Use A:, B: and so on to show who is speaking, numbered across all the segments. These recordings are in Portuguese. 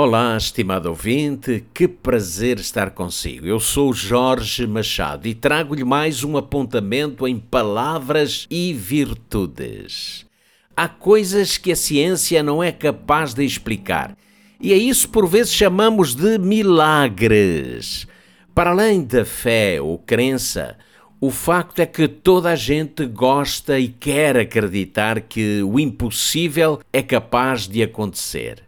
A: Olá, estimado ouvinte, que prazer estar consigo. Eu sou Jorge Machado e trago-lhe mais um apontamento em palavras e virtudes. Há coisas que a ciência não é capaz de explicar e é isso por vezes chamamos de milagres. Para além da fé ou crença, o facto é que toda a gente gosta e quer acreditar que o impossível é capaz de acontecer.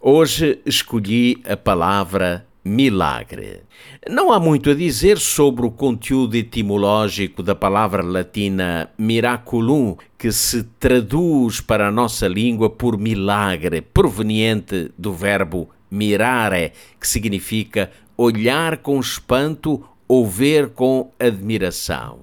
A: Hoje escolhi a palavra milagre. Não há muito a dizer sobre o conteúdo etimológico da palavra latina miraculum, que se traduz para a nossa língua por milagre, proveniente do verbo mirare, que significa olhar com espanto ou ver com admiração.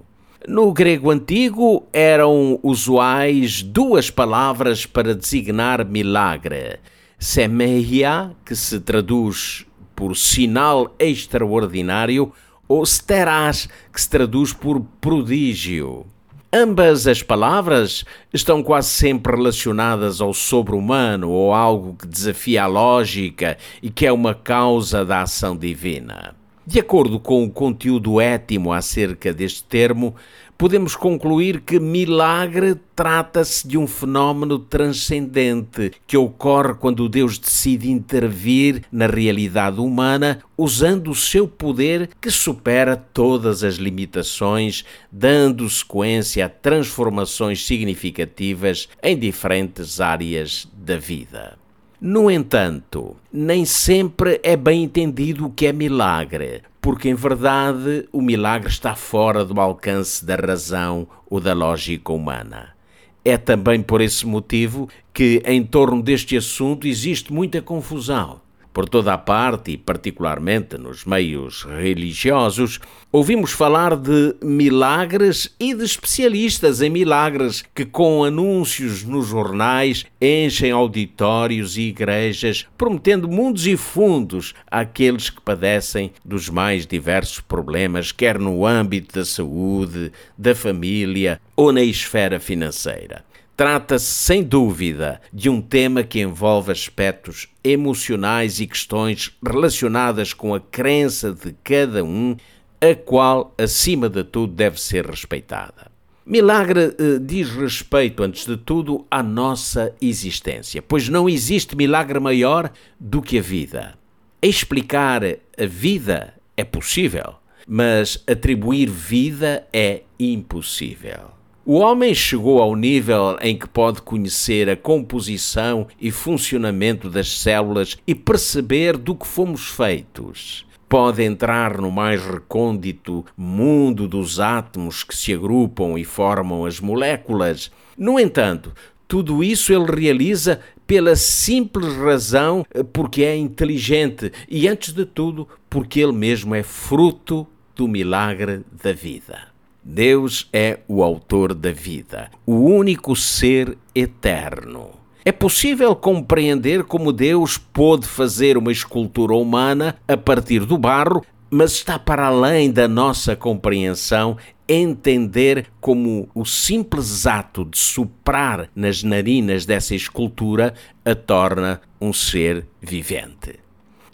A: No grego antigo eram usuais duas palavras para designar milagre semeia, que se traduz por sinal extraordinário, ou steras, que se traduz por prodígio. Ambas as palavras estão quase sempre relacionadas ao sobre-humano ou algo que desafia a lógica e que é uma causa da ação divina. De acordo com o conteúdo étimo acerca deste termo, podemos concluir que milagre trata-se de um fenómeno transcendente que ocorre quando Deus decide intervir na realidade humana usando o seu poder que supera todas as limitações, dando sequência a transformações significativas em diferentes áreas da vida. No entanto, nem sempre é bem entendido o que é milagre, porque em verdade o milagre está fora do alcance da razão ou da lógica humana. É também por esse motivo que, em torno deste assunto, existe muita confusão. Por toda a parte, e particularmente nos meios religiosos, ouvimos falar de milagres e de especialistas em milagres que, com anúncios nos jornais, enchem auditórios e igrejas, prometendo mundos e fundos àqueles que padecem dos mais diversos problemas, quer no âmbito da saúde, da família ou na esfera financeira. Trata-se, sem dúvida, de um tema que envolve aspectos emocionais e questões relacionadas com a crença de cada um, a qual, acima de tudo, deve ser respeitada. Milagre eh, diz respeito, antes de tudo, à nossa existência, pois não existe milagre maior do que a vida. Explicar a vida é possível, mas atribuir vida é impossível. O homem chegou ao nível em que pode conhecer a composição e funcionamento das células e perceber do que fomos feitos. Pode entrar no mais recôndito mundo dos átomos que se agrupam e formam as moléculas. No entanto, tudo isso ele realiza pela simples razão porque é inteligente e, antes de tudo, porque ele mesmo é fruto do milagre da vida. Deus é o autor da vida, o único ser eterno. É possível compreender como Deus pôde fazer uma escultura humana a partir do barro, mas está para além da nossa compreensão entender como o simples ato de soprar nas narinas dessa escultura a torna um ser vivente.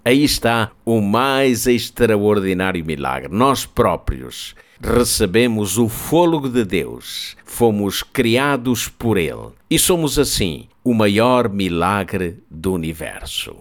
A: Aí está o mais extraordinário milagre. Nós próprios recebemos o fôlego de Deus, fomos criados por Ele e somos assim o maior milagre do universo.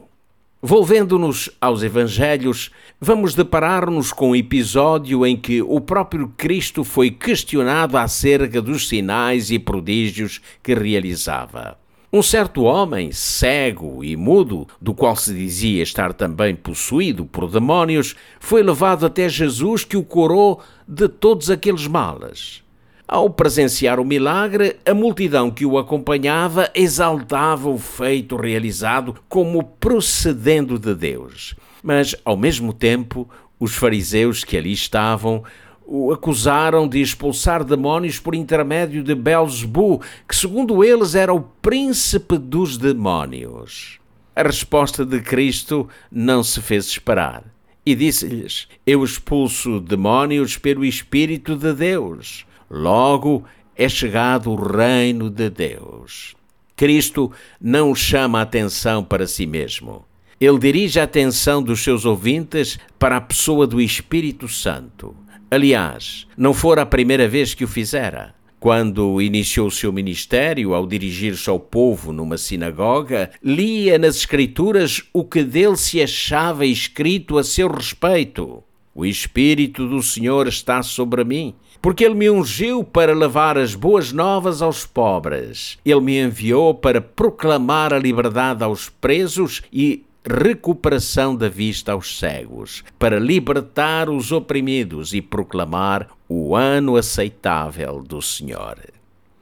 A: Volvendo-nos aos Evangelhos, vamos deparar-nos com um episódio em que o próprio Cristo foi questionado acerca dos sinais e prodígios que realizava. Um certo homem, cego e mudo, do qual se dizia estar também possuído por demónios, foi levado até Jesus que o curou de todos aqueles males. Ao presenciar o milagre, a multidão que o acompanhava exaltava o feito realizado como procedendo de Deus. Mas, ao mesmo tempo, os fariseus que ali estavam o acusaram de expulsar demónios por intermédio de Belzebu, que segundo eles era o príncipe dos demónios. A resposta de Cristo não se fez esperar e disse-lhes: Eu expulso demónios pelo Espírito de Deus. Logo é chegado o reino de Deus. Cristo não chama a atenção para si mesmo. Ele dirige a atenção dos seus ouvintes para a pessoa do Espírito Santo. Aliás, não fora a primeira vez que o fizera. Quando iniciou seu ministério, ao dirigir-se ao povo numa sinagoga, lia nas Escrituras o que dele se achava escrito a seu respeito. O Espírito do Senhor está sobre mim, porque Ele me ungiu para levar as boas novas aos pobres. Ele me enviou para proclamar a liberdade aos presos e recuperação da vista aos cegos, para libertar os oprimidos e proclamar o ano aceitável do Senhor.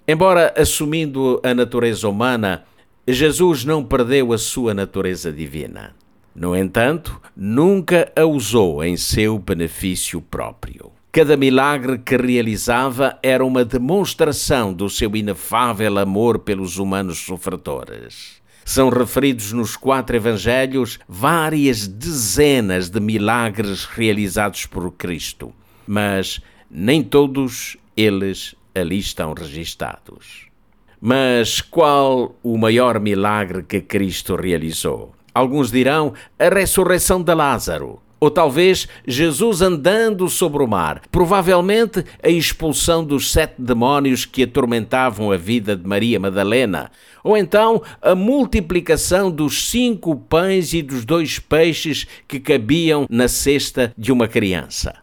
A: Embora assumindo a natureza humana, Jesus não perdeu a sua natureza divina. No entanto, nunca a usou em seu benefício próprio. Cada milagre que realizava era uma demonstração do seu inefável amor pelos humanos sofredores. São referidos nos quatro evangelhos várias dezenas de milagres realizados por Cristo, mas nem todos eles ali estão registados. Mas qual o maior milagre que Cristo realizou? Alguns dirão a ressurreição de Lázaro, ou talvez Jesus andando sobre o mar, provavelmente a expulsão dos sete demónios que atormentavam a vida de Maria Madalena, ou então a multiplicação dos cinco pães e dos dois peixes que cabiam na cesta de uma criança.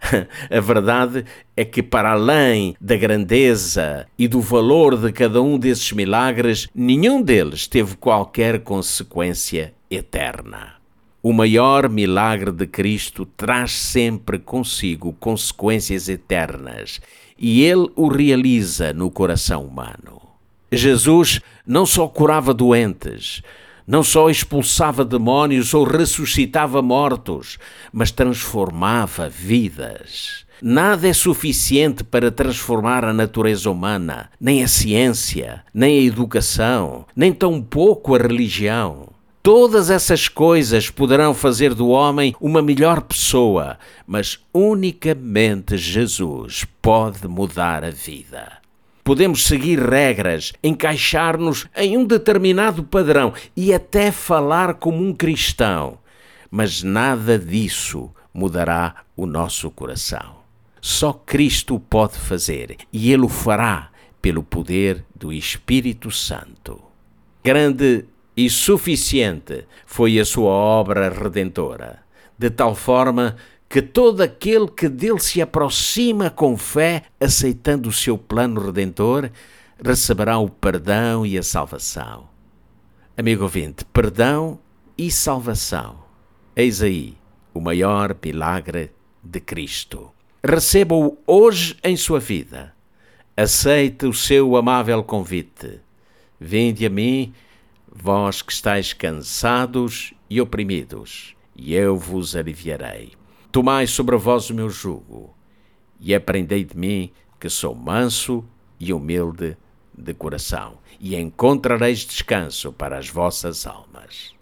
A: A verdade é que, para além da grandeza e do valor de cada um desses milagres, nenhum deles teve qualquer consequência eterna. O maior milagre de Cristo traz sempre consigo consequências eternas e ele o realiza no coração humano. Jesus não só curava doentes, não só expulsava demónios ou ressuscitava mortos, mas transformava vidas. Nada é suficiente para transformar a natureza humana, nem a ciência, nem a educação, nem tampouco a religião. Todas essas coisas poderão fazer do homem uma melhor pessoa, mas unicamente Jesus pode mudar a vida. Podemos seguir regras, encaixar-nos em um determinado padrão e até falar como um cristão, mas nada disso mudará o nosso coração. Só Cristo pode fazer e Ele o fará pelo poder do Espírito Santo. Grande e suficiente foi a sua obra redentora, de tal forma que todo aquele que dele se aproxima com fé, aceitando o seu plano redentor, receberá o perdão e a salvação. Amigo ouvinte, perdão e salvação. Eis aí o maior milagre de Cristo. Receba-o hoje em sua vida. Aceite o seu amável convite. Vinde a mim, vós que estáis cansados e oprimidos, e eu vos aliviarei. Tomai sobre vós o meu jugo e aprendei de mim, que sou manso e humilde de coração, e encontrareis descanso para as vossas almas.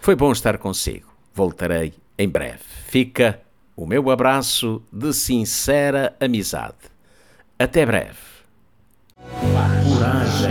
A: Foi bom estar consigo. Voltarei em breve. Fica o meu abraço de sincera amizade. Até breve.
B: Coragem,